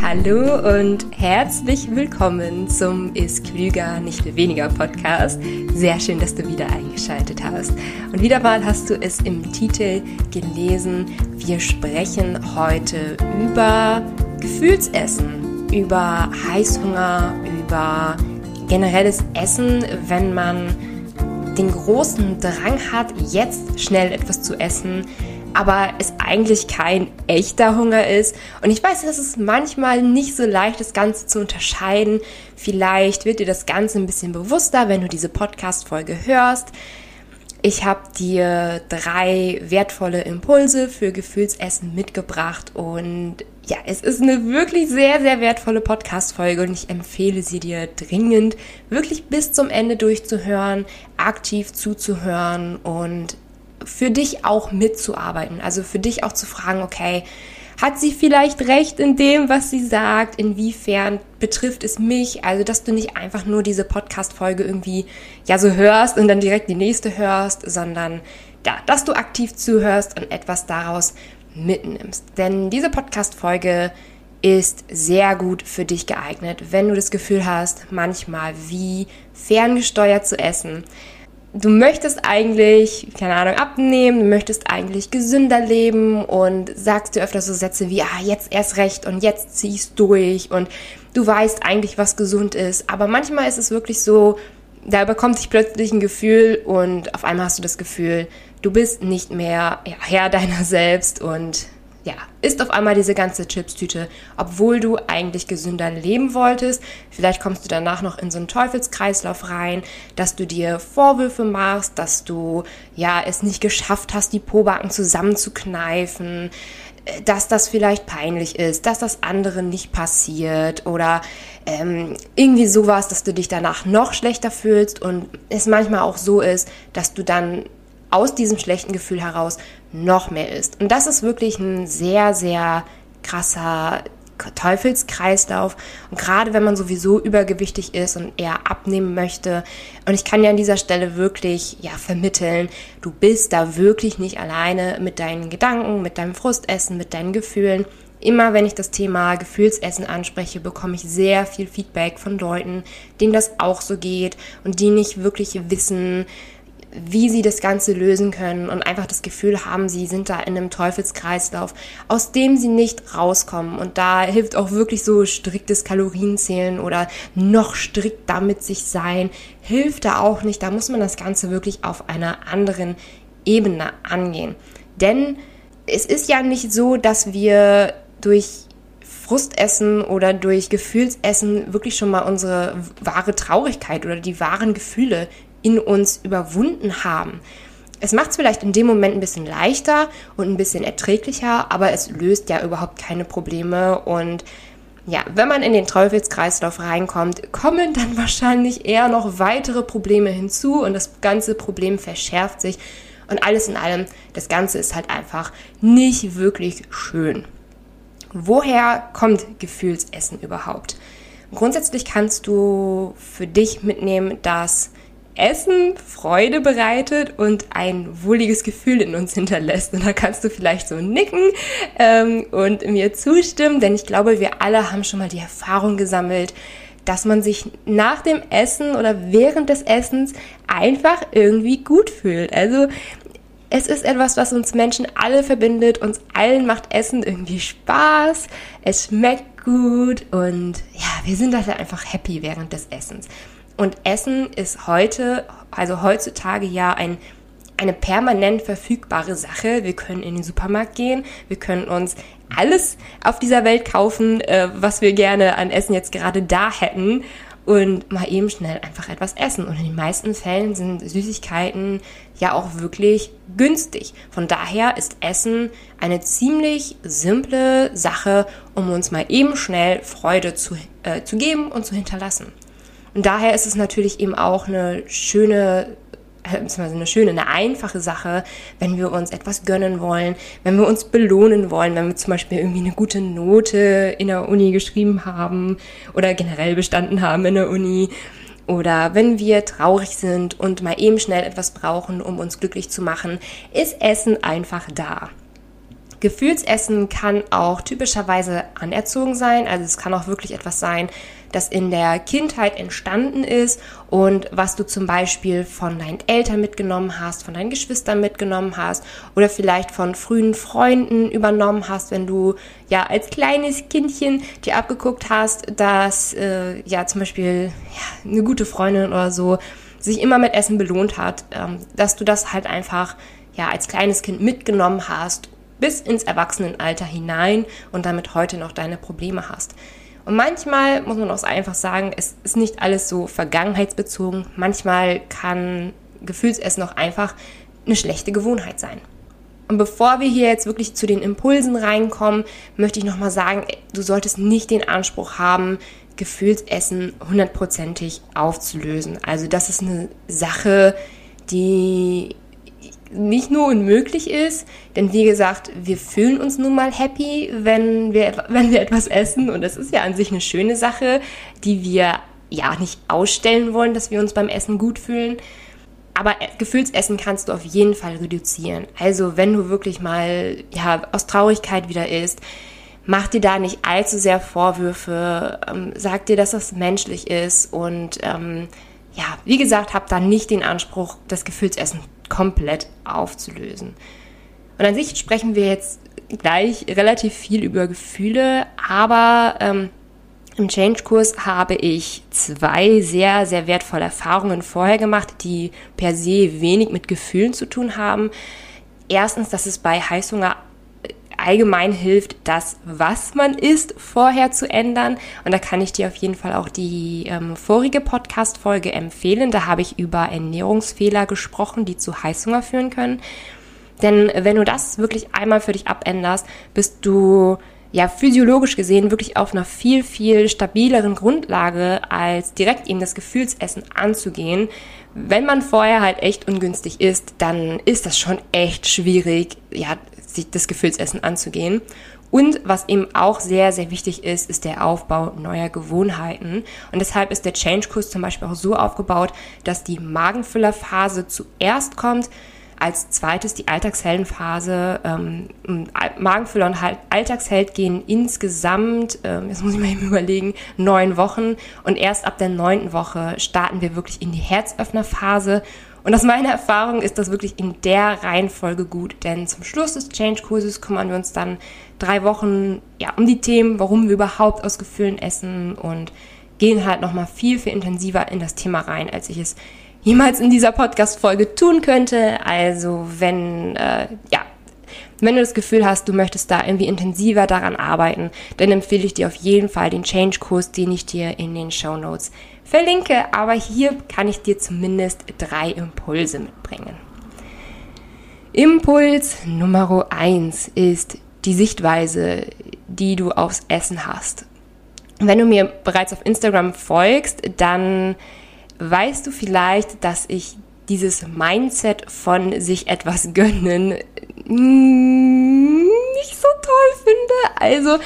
Hallo und herzlich willkommen zum Ist klüger, nicht weniger Podcast. Sehr schön, dass du wieder eingeschaltet hast. Und wieder mal hast du es im Titel gelesen. Wir sprechen heute über Gefühlsessen, über Heißhunger, über generelles Essen, wenn man den großen Drang hat, jetzt schnell etwas zu essen aber es eigentlich kein echter Hunger ist. Und ich weiß, dass es manchmal nicht so leicht, das Ganze zu unterscheiden. Vielleicht wird dir das Ganze ein bisschen bewusster, wenn du diese Podcast-Folge hörst. Ich habe dir drei wertvolle Impulse für Gefühlsessen mitgebracht und ja, es ist eine wirklich sehr, sehr wertvolle Podcast-Folge und ich empfehle sie dir dringend, wirklich bis zum Ende durchzuhören, aktiv zuzuhören und für dich auch mitzuarbeiten. Also für dich auch zu fragen, okay, hat sie vielleicht recht in dem, was sie sagt? Inwiefern betrifft es mich? Also, dass du nicht einfach nur diese Podcast-Folge irgendwie ja so hörst und dann direkt die nächste hörst, sondern ja, dass du aktiv zuhörst und etwas daraus mitnimmst. Denn diese Podcast-Folge ist sehr gut für dich geeignet, wenn du das Gefühl hast, manchmal wie ferngesteuert zu essen du möchtest eigentlich, keine Ahnung, abnehmen, du möchtest eigentlich gesünder leben und sagst dir öfter so Sätze wie, ah, jetzt erst recht und jetzt ziehst durch und du weißt eigentlich, was gesund ist. Aber manchmal ist es wirklich so, da bekommt sich plötzlich ein Gefühl und auf einmal hast du das Gefühl, du bist nicht mehr Herr deiner selbst und ja, isst auf einmal diese ganze Chipstüte, obwohl du eigentlich gesünder leben wolltest. Vielleicht kommst du danach noch in so einen Teufelskreislauf rein, dass du dir Vorwürfe machst, dass du ja es nicht geschafft hast, die Pobacken zusammenzukneifen, äh, dass das vielleicht peinlich ist, dass das anderen nicht passiert oder ähm, irgendwie sowas, dass du dich danach noch schlechter fühlst und es manchmal auch so ist, dass du dann aus diesem schlechten Gefühl heraus noch mehr isst. Und das ist wirklich ein sehr, sehr krasser Teufelskreislauf. Und gerade wenn man sowieso übergewichtig ist und eher abnehmen möchte. Und ich kann dir an dieser Stelle wirklich, ja, vermitteln, du bist da wirklich nicht alleine mit deinen Gedanken, mit deinem Frustessen, mit deinen Gefühlen. Immer wenn ich das Thema Gefühlsessen anspreche, bekomme ich sehr viel Feedback von Leuten, denen das auch so geht und die nicht wirklich wissen, wie sie das Ganze lösen können und einfach das Gefühl haben, sie sind da in einem Teufelskreislauf, aus dem sie nicht rauskommen. Und da hilft auch wirklich so striktes Kalorienzählen oder noch strikt damit sich sein, hilft da auch nicht. Da muss man das Ganze wirklich auf einer anderen Ebene angehen. Denn es ist ja nicht so, dass wir durch Frustessen oder durch Gefühlsessen wirklich schon mal unsere wahre Traurigkeit oder die wahren Gefühle in uns überwunden haben. Es macht es vielleicht in dem Moment ein bisschen leichter und ein bisschen erträglicher, aber es löst ja überhaupt keine Probleme und ja, wenn man in den Teufelskreislauf reinkommt, kommen dann wahrscheinlich eher noch weitere Probleme hinzu und das ganze Problem verschärft sich und alles in allem, das Ganze ist halt einfach nicht wirklich schön. Woher kommt Gefühlsessen überhaupt? Grundsätzlich kannst du für dich mitnehmen, dass Essen Freude bereitet und ein wohliges Gefühl in uns hinterlässt. Und da kannst du vielleicht so nicken ähm, und mir zustimmen, denn ich glaube, wir alle haben schon mal die Erfahrung gesammelt, dass man sich nach dem Essen oder während des Essens einfach irgendwie gut fühlt. Also es ist etwas, was uns Menschen alle verbindet. Uns allen macht Essen irgendwie Spaß. Es schmeckt gut und ja, wir sind halt einfach happy während des Essens. Und Essen ist heute, also heutzutage ja ein, eine permanent verfügbare Sache. Wir können in den Supermarkt gehen, wir können uns alles auf dieser Welt kaufen, äh, was wir gerne an Essen jetzt gerade da hätten und mal eben schnell einfach etwas essen. Und in den meisten Fällen sind Süßigkeiten ja auch wirklich günstig. Von daher ist Essen eine ziemlich simple Sache, um uns mal eben schnell Freude zu, äh, zu geben und zu hinterlassen. Und daher ist es natürlich eben auch eine schöne beziehungsweise eine schöne, eine einfache Sache, wenn wir uns etwas gönnen wollen, wenn wir uns belohnen wollen, wenn wir zum Beispiel irgendwie eine gute Note in der Uni geschrieben haben oder generell bestanden haben in der Uni oder wenn wir traurig sind und mal eben schnell etwas brauchen, um uns glücklich zu machen, ist Essen einfach da. Gefühlsessen kann auch typischerweise anerzogen sein, also es kann auch wirklich etwas sein, das in der Kindheit entstanden ist und was du zum Beispiel von deinen Eltern mitgenommen hast, von deinen Geschwistern mitgenommen hast oder vielleicht von frühen Freunden übernommen hast, wenn du ja als kleines Kindchen dir abgeguckt hast, dass äh, ja zum Beispiel ja, eine gute Freundin oder so sich immer mit Essen belohnt hat, ähm, dass du das halt einfach ja als kleines Kind mitgenommen hast bis ins Erwachsenenalter hinein und damit heute noch deine Probleme hast. Und manchmal muss man auch einfach sagen, es ist nicht alles so vergangenheitsbezogen. Manchmal kann Gefühlsessen auch einfach eine schlechte Gewohnheit sein. Und bevor wir hier jetzt wirklich zu den Impulsen reinkommen, möchte ich nochmal sagen, du solltest nicht den Anspruch haben, Gefühlsessen hundertprozentig aufzulösen. Also das ist eine Sache, die nicht nur unmöglich ist, denn wie gesagt, wir fühlen uns nun mal happy, wenn wir, wenn wir etwas essen und das ist ja an sich eine schöne Sache, die wir ja nicht ausstellen wollen, dass wir uns beim Essen gut fühlen. Aber Gefühlsessen kannst du auf jeden Fall reduzieren. Also wenn du wirklich mal ja aus Traurigkeit wieder isst, mach dir da nicht allzu sehr Vorwürfe, ähm, sag dir, dass das menschlich ist und ähm, ja, wie gesagt, hab da nicht den Anspruch, das Gefühlsessen komplett aufzulösen. Und an sich sprechen wir jetzt gleich relativ viel über Gefühle, aber ähm, im Change-Kurs habe ich zwei sehr, sehr wertvolle Erfahrungen vorher gemacht, die per se wenig mit Gefühlen zu tun haben. Erstens, dass es bei Heißhunger allgemein hilft, das, was man isst, vorher zu ändern. Und da kann ich dir auf jeden Fall auch die ähm, vorige Podcast-Folge empfehlen. Da habe ich über Ernährungsfehler gesprochen, die zu Heißhunger führen können. Denn wenn du das wirklich einmal für dich abänderst, bist du ja physiologisch gesehen wirklich auf einer viel, viel stabileren Grundlage, als direkt eben das Gefühlsessen anzugehen. Wenn man vorher halt echt ungünstig ist, dann ist das schon echt schwierig, ja, das Gefühlsessen anzugehen. Und was eben auch sehr, sehr wichtig ist, ist der Aufbau neuer Gewohnheiten. Und deshalb ist der Change-Kurs zum Beispiel auch so aufgebaut, dass die Magenfüllerphase zuerst kommt, als zweites die Alltagsheldenphase. Ähm, Magenfüller und Alltagsheld gehen insgesamt, ähm, jetzt muss ich mal eben überlegen, neun Wochen. Und erst ab der neunten Woche starten wir wirklich in die Herzöffnerphase. Und aus meiner Erfahrung ist das wirklich in der Reihenfolge gut, denn zum Schluss des Change-Kurses kümmern wir uns dann drei Wochen ja, um die Themen, warum wir überhaupt aus Gefühlen essen und gehen halt nochmal viel, viel intensiver in das Thema rein, als ich es jemals in dieser Podcast-Folge tun könnte. Also wenn, äh, ja, wenn du das Gefühl hast, du möchtest da irgendwie intensiver daran arbeiten, dann empfehle ich dir auf jeden Fall den Change-Kurs, den ich dir in den Show Notes verlinke. Aber hier kann ich dir zumindest drei Impulse mitbringen. Impuls Nummer eins ist die Sichtweise, die du aufs Essen hast. Wenn du mir bereits auf Instagram folgst, dann weißt du vielleicht, dass ich dieses Mindset von sich etwas gönnen nicht so toll finde. Also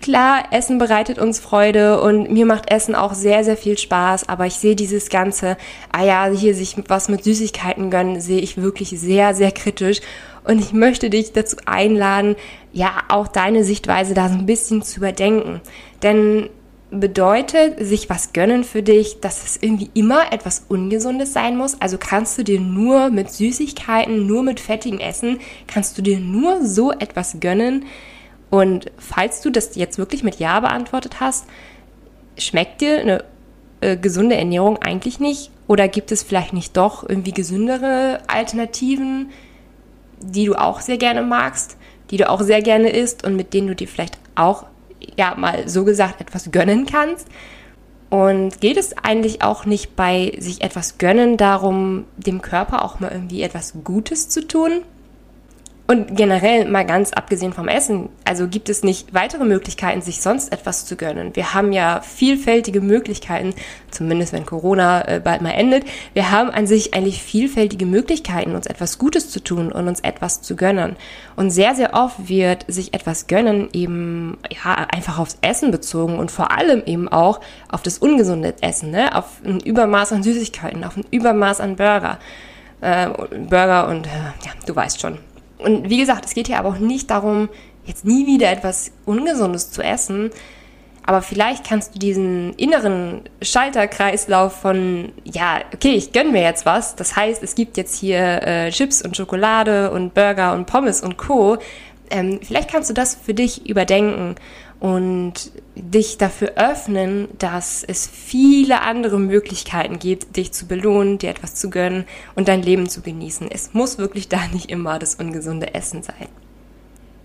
klar, Essen bereitet uns Freude und mir macht Essen auch sehr, sehr viel Spaß, aber ich sehe dieses ganze, ah ja, hier sich was mit Süßigkeiten gönnen, sehe ich wirklich sehr, sehr kritisch. Und ich möchte dich dazu einladen, ja, auch deine Sichtweise da so ein bisschen zu überdenken. Denn bedeutet sich was gönnen für dich, dass es irgendwie immer etwas Ungesundes sein muss? Also kannst du dir nur mit Süßigkeiten, nur mit fettigem Essen, kannst du dir nur so etwas gönnen? Und falls du das jetzt wirklich mit Ja beantwortet hast, schmeckt dir eine äh, gesunde Ernährung eigentlich nicht? Oder gibt es vielleicht nicht doch irgendwie gesündere Alternativen, die du auch sehr gerne magst, die du auch sehr gerne isst und mit denen du dir vielleicht auch ja mal so gesagt etwas gönnen kannst. Und geht es eigentlich auch nicht bei sich etwas gönnen darum, dem Körper auch mal irgendwie etwas Gutes zu tun? Und generell mal ganz abgesehen vom Essen, also gibt es nicht weitere Möglichkeiten, sich sonst etwas zu gönnen. Wir haben ja vielfältige Möglichkeiten, zumindest wenn Corona äh, bald mal endet. Wir haben an sich eigentlich vielfältige Möglichkeiten, uns etwas Gutes zu tun und uns etwas zu gönnen. Und sehr, sehr oft wird sich etwas gönnen eben ja einfach aufs Essen bezogen und vor allem eben auch auf das ungesunde Essen, ne? auf ein Übermaß an Süßigkeiten, auf ein Übermaß an Burger. Äh, Burger und äh, ja, du weißt schon, Und wie gesagt, es geht hier aber auch nicht darum, jetzt nie wieder etwas Ungesundes zu essen, aber vielleicht kannst du diesen inneren Schalterkreislauf von, ja, okay, ich gönn mir jetzt was. Das heißt, es gibt jetzt hier äh, Chips und Schokolade und Burger und Pommes und Co. Ähm, vielleicht kannst du das für dich überdenken und dich dafür öffnen, dass es viele andere Möglichkeiten gibt, dich zu belohnen, dir etwas zu gönnen und dein Leben zu genießen. Es muss wirklich da nicht immer das ungesunde Essen sein.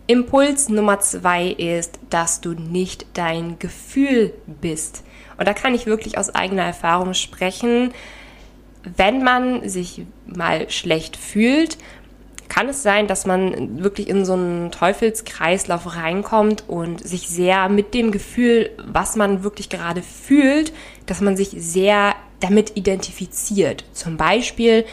Impuls Nummer zwei ist, dass du nicht dein Gefühl bist. Und da kann ich wirklich aus eigener Erfahrung sprechen. Wenn man sich mal schlecht fühlt, kann es sein, dass man wirklich in so einen Teufelskreislauf reinkommt und sich sehr mit dem Gefühl, was man wirklich gerade fühlt, dass man sich sehr damit identifiziert. Zum Beispiel,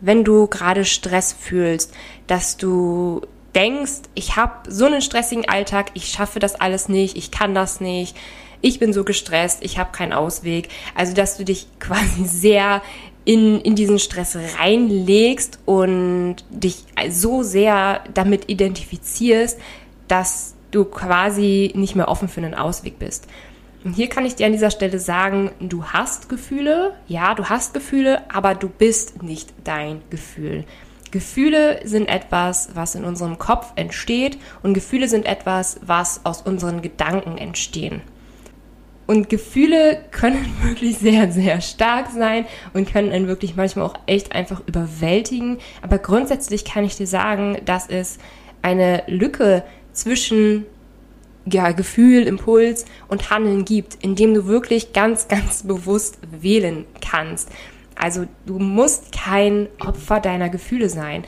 wenn du gerade Stress fühlst, dass du denkst, ich habe so einen stressigen Alltag, ich schaffe das alles nicht, ich kann das nicht, ich bin so gestresst, ich habe keinen Ausweg. Also, dass du dich quasi sehr in, in diesen Stress reinlegst und dich so sehr damit identifizierst, dass du quasi nicht mehr offen für einen Ausweg bist. Und hier kann ich dir an dieser Stelle sagen, du hast Gefühle, ja, du hast Gefühle, aber du bist nicht dein Gefühl. Gefühle sind etwas, was in unserem Kopf entsteht und Gefühle sind etwas, was aus unseren Gedanken entstehen. Und Gefühle können wirklich sehr, sehr stark sein und können einen wirklich manchmal auch echt einfach überwältigen. Aber grundsätzlich kann ich dir sagen, dass es eine Lücke zwischen ja, Gefühl, Impuls und Handeln gibt, indem du wirklich ganz, ganz bewusst wählen kannst. Also du musst kein Opfer deiner Gefühle sein.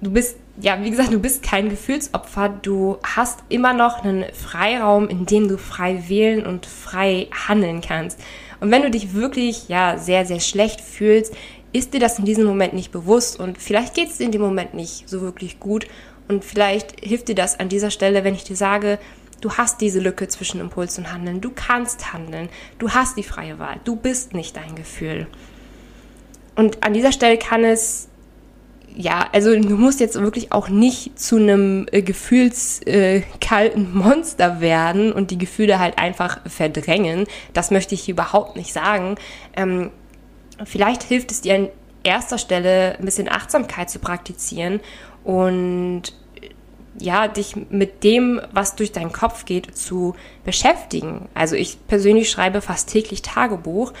Du bist, ja, wie gesagt, du bist kein Gefühlsopfer. Du hast immer noch einen Freiraum, in dem du frei wählen und frei handeln kannst. Und wenn du dich wirklich, ja, sehr, sehr schlecht fühlst, ist dir das in diesem Moment nicht bewusst und vielleicht geht es dir in dem Moment nicht so wirklich gut und vielleicht hilft dir das an dieser Stelle, wenn ich dir sage, Du hast diese Lücke zwischen Impuls und Handeln. Du kannst handeln. Du hast die freie Wahl. Du bist nicht dein Gefühl. Und an dieser Stelle kann es, ja, also du musst jetzt wirklich auch nicht zu einem äh, gefühlskalten äh, Monster werden und die Gefühle halt einfach verdrängen. Das möchte ich überhaupt nicht sagen. Ähm, vielleicht hilft es dir an erster Stelle ein bisschen Achtsamkeit zu praktizieren und ja, dich mit dem, was durch deinen Kopf geht, zu beschäftigen. Also ich persönlich schreibe fast täglich Tagebuch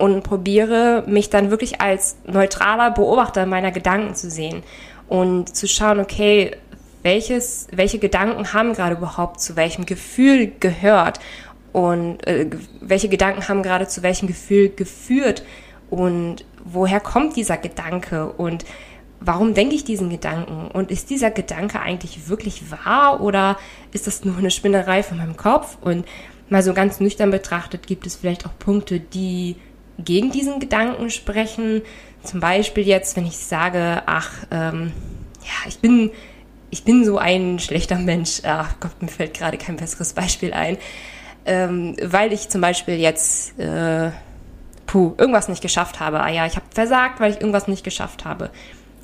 und probiere mich dann wirklich als neutraler Beobachter meiner Gedanken zu sehen und zu schauen, okay, welches, welche Gedanken haben gerade überhaupt zu welchem Gefühl gehört und äh, welche Gedanken haben gerade zu welchem Gefühl geführt und woher kommt dieser Gedanke und warum denke ich diesen Gedanken? Und ist dieser Gedanke eigentlich wirklich wahr oder ist das nur eine Spinnerei von meinem Kopf? Und mal so ganz nüchtern betrachtet, gibt es vielleicht auch Punkte, die gegen diesen Gedanken sprechen. Zum Beispiel jetzt, wenn ich sage, ach, ähm, ja, ich bin, ich bin so ein schlechter Mensch. Ach Gott, mir fällt gerade kein besseres Beispiel ein. Ähm, weil ich zum Beispiel jetzt, äh, puh, irgendwas nicht geschafft habe. Ah ja, ich habe versagt, weil ich irgendwas nicht geschafft habe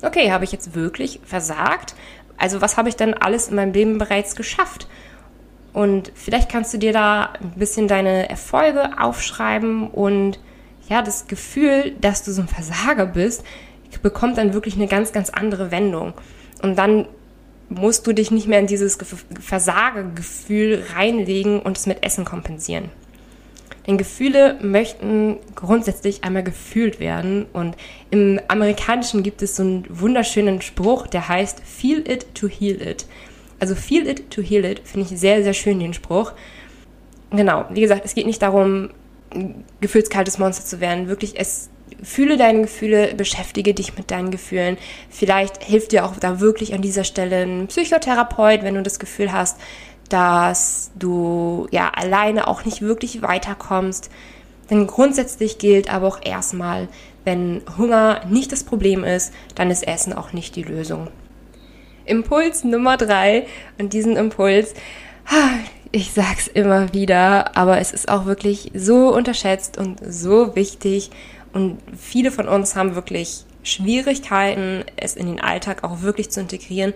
okay, habe ich jetzt wirklich versagt? Also was habe ich denn alles in meinem Leben bereits geschafft? Und vielleicht kannst du dir da ein bisschen deine Erfolge aufschreiben und ja, das Gefühl, dass du so ein Versager bist, bekommt dann wirklich eine ganz, ganz andere Wendung. Und dann musst du dich nicht mehr in dieses Versagergefühl reinlegen und es mit Essen kompensieren. Denn Gefühle möchten grundsätzlich einmal gefühlt werden. Und im Amerikanischen gibt es so einen wunderschönen Spruch, der heißt Feel it to heal it. Also Feel it to heal it finde ich sehr, sehr schön, den Spruch. Genau, wie gesagt, es geht nicht darum, gefühlskaltes Monster zu werden. Wirklich, es fühle deine Gefühle, beschäftige dich mit deinen Gefühlen. Vielleicht hilft dir auch da wirklich an dieser Stelle ein Psychotherapeut, wenn du das Gefühl hast, dass du ja alleine auch nicht wirklich weiterkommst. Denn grundsätzlich gilt aber auch erstmal, wenn Hunger nicht das Problem ist, dann ist Essen auch nicht die Lösung. Impuls Nummer drei und diesen Impuls, ich sag's immer wieder, aber es ist auch wirklich so unterschätzt und so wichtig und viele von uns haben wirklich Schwierigkeiten, es in den Alltag auch wirklich zu integrieren.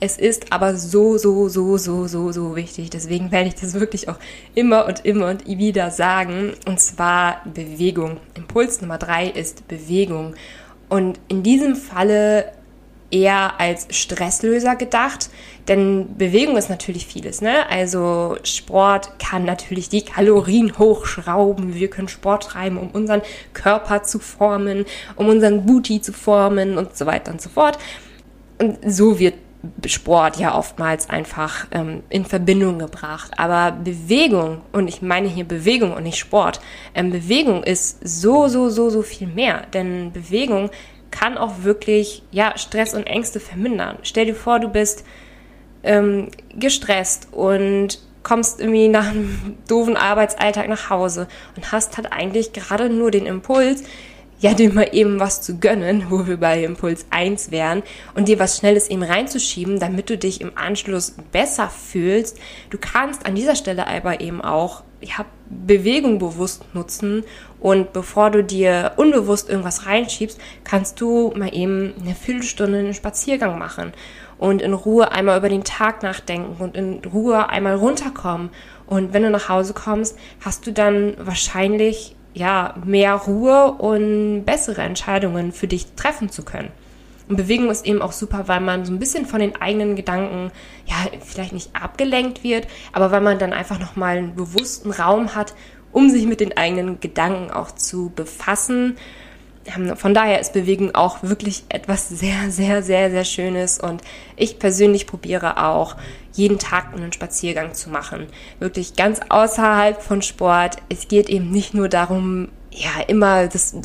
Es ist aber so, so, so, so, so, so wichtig. Deswegen werde ich das wirklich auch immer und immer und wieder sagen. Und zwar Bewegung. Impuls Nummer drei ist Bewegung. Und in diesem Falle eher als Stresslöser gedacht, denn Bewegung ist natürlich vieles. Ne? Also Sport kann natürlich die Kalorien hochschrauben. Wir können Sport treiben, um unseren Körper zu formen, um unseren Booty zu formen und so weiter und so fort. Und so wird Sport ja oftmals einfach ähm, in Verbindung gebracht. Aber Bewegung, und ich meine hier Bewegung und nicht Sport, ähm, Bewegung ist so, so, so, so viel mehr. Denn Bewegung kann auch wirklich ja, Stress und Ängste vermindern. Stell dir vor, du bist ähm, gestresst und kommst irgendwie nach einem doofen Arbeitsalltag nach Hause und hast halt eigentlich gerade nur den Impuls, ja, dir mal eben was zu gönnen, wo wir bei Impuls 1 wären, und dir was Schnelles eben reinzuschieben, damit du dich im Anschluss besser fühlst. Du kannst an dieser Stelle aber eben auch ja, Bewegung bewusst nutzen und bevor du dir unbewusst irgendwas reinschiebst, kannst du mal eben eine Viertelstunde einen Spaziergang machen und in Ruhe einmal über den Tag nachdenken und in Ruhe einmal runterkommen. Und wenn du nach Hause kommst, hast du dann wahrscheinlich ja, mehr Ruhe und bessere Entscheidungen für dich treffen zu können. Und Bewegung ist eben auch super, weil man so ein bisschen von den eigenen Gedanken, ja, vielleicht nicht abgelenkt wird, aber weil man dann einfach nochmal einen bewussten Raum hat, um sich mit den eigenen Gedanken auch zu befassen. Ähm, von daher ist Bewegung auch wirklich etwas sehr, sehr, sehr, sehr Schönes und ich persönlich probiere auch jeden Tag einen Spaziergang zu machen. Wirklich ganz außerhalb von Sport. Es geht eben nicht nur darum, ja, immer das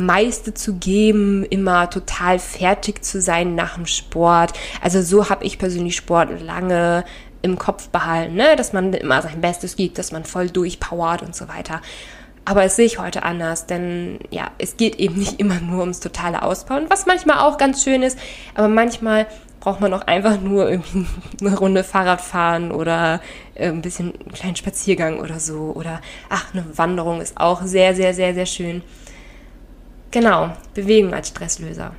meiste zu geben, immer total fertig zu sein nach dem Sport. Also so habe ich persönlich Sport lange im Kopf behalten, ne? dass man immer sein Bestes gibt, dass man voll durchpowert und so weiter. Aber es sehe ich heute anders, denn ja, es geht eben nicht immer nur ums totale Ausbauen, was manchmal auch ganz schön ist, aber manchmal braucht man auch einfach nur irgendwie eine Runde Fahrrad fahren oder äh, ein bisschen einen kleinen Spaziergang oder so. Oder ach, eine Wanderung ist auch sehr, sehr, sehr, sehr schön. Genau, Bewegung als Stresslöser.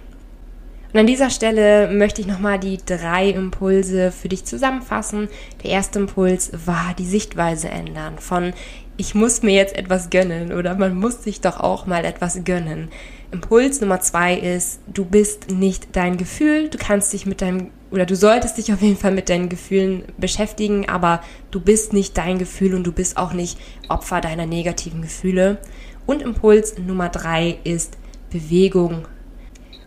Und an dieser Stelle möchte ich nochmal die drei Impulse für dich zusammenfassen. Der erste Impuls war die Sichtweise ändern. Von ich muss mir jetzt etwas gönnen oder man muss sich doch auch mal etwas gönnen. Impuls Nummer zwei ist, du bist nicht dein Gefühl. Du kannst dich mit deinem oder du solltest dich auf jeden Fall mit deinen Gefühlen beschäftigen, aber du bist nicht dein Gefühl und du bist auch nicht Opfer deiner negativen Gefühle. Und Impuls Nummer drei ist, Bewegung.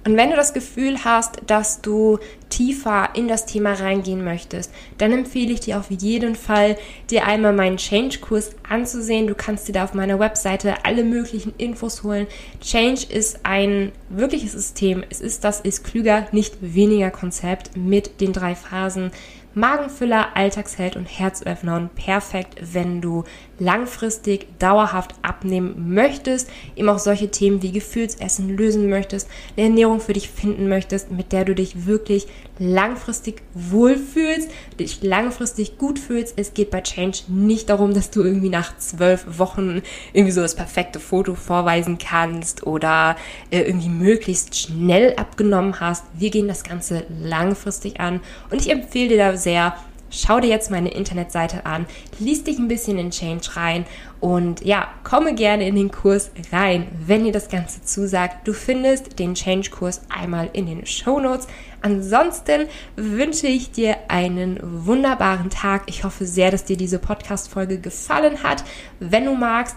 Und wenn du das Gefühl hast, dass du tiefer in das Thema reingehen möchtest, dann empfehle ich dir auf jeden Fall, dir einmal meinen Change-Kurs anzusehen. Du kannst dir da auf meiner Webseite alle möglichen Infos holen. Change ist ein wirkliches System. Es ist das ist klüger, nicht weniger Konzept mit den drei Phasen Magenfüller, Alltagsheld und Herzöffner und perfekt, wenn du langfristig dauerhaft abnehmen möchtest, eben auch solche Themen wie Gefühlsessen lösen möchtest, eine Ernährung für dich finden möchtest, mit der du dich wirklich langfristig wohlfühlst, dich langfristig gut fühlst. Es geht bei Change nicht darum, dass du irgendwie nach zwölf Wochen irgendwie so das perfekte Foto vorweisen kannst oder äh, irgendwie möglichst schnell abgenommen hast. Wir gehen das Ganze langfristig an und ich empfehle dir da sehr, schau dir jetzt meine Internetseite an, lies dich ein bisschen in Change rein und ja, komme gerne in den Kurs rein, wenn dir das Ganze zusagt. Du findest den Change-Kurs einmal in den Show Notes. Ansonsten wünsche ich dir einen wunderbaren Tag. Ich hoffe sehr, dass dir diese Podcast-Folge gefallen hat. Wenn du magst,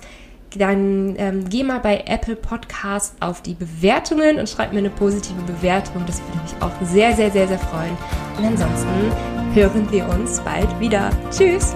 dann ähm, geh mal bei Apple Podcasts auf die Bewertungen und schreib mir eine positive Bewertung. Das würde mich auch sehr, sehr, sehr, sehr freuen. Und ansonsten hören wir uns bald wieder. Tschüss!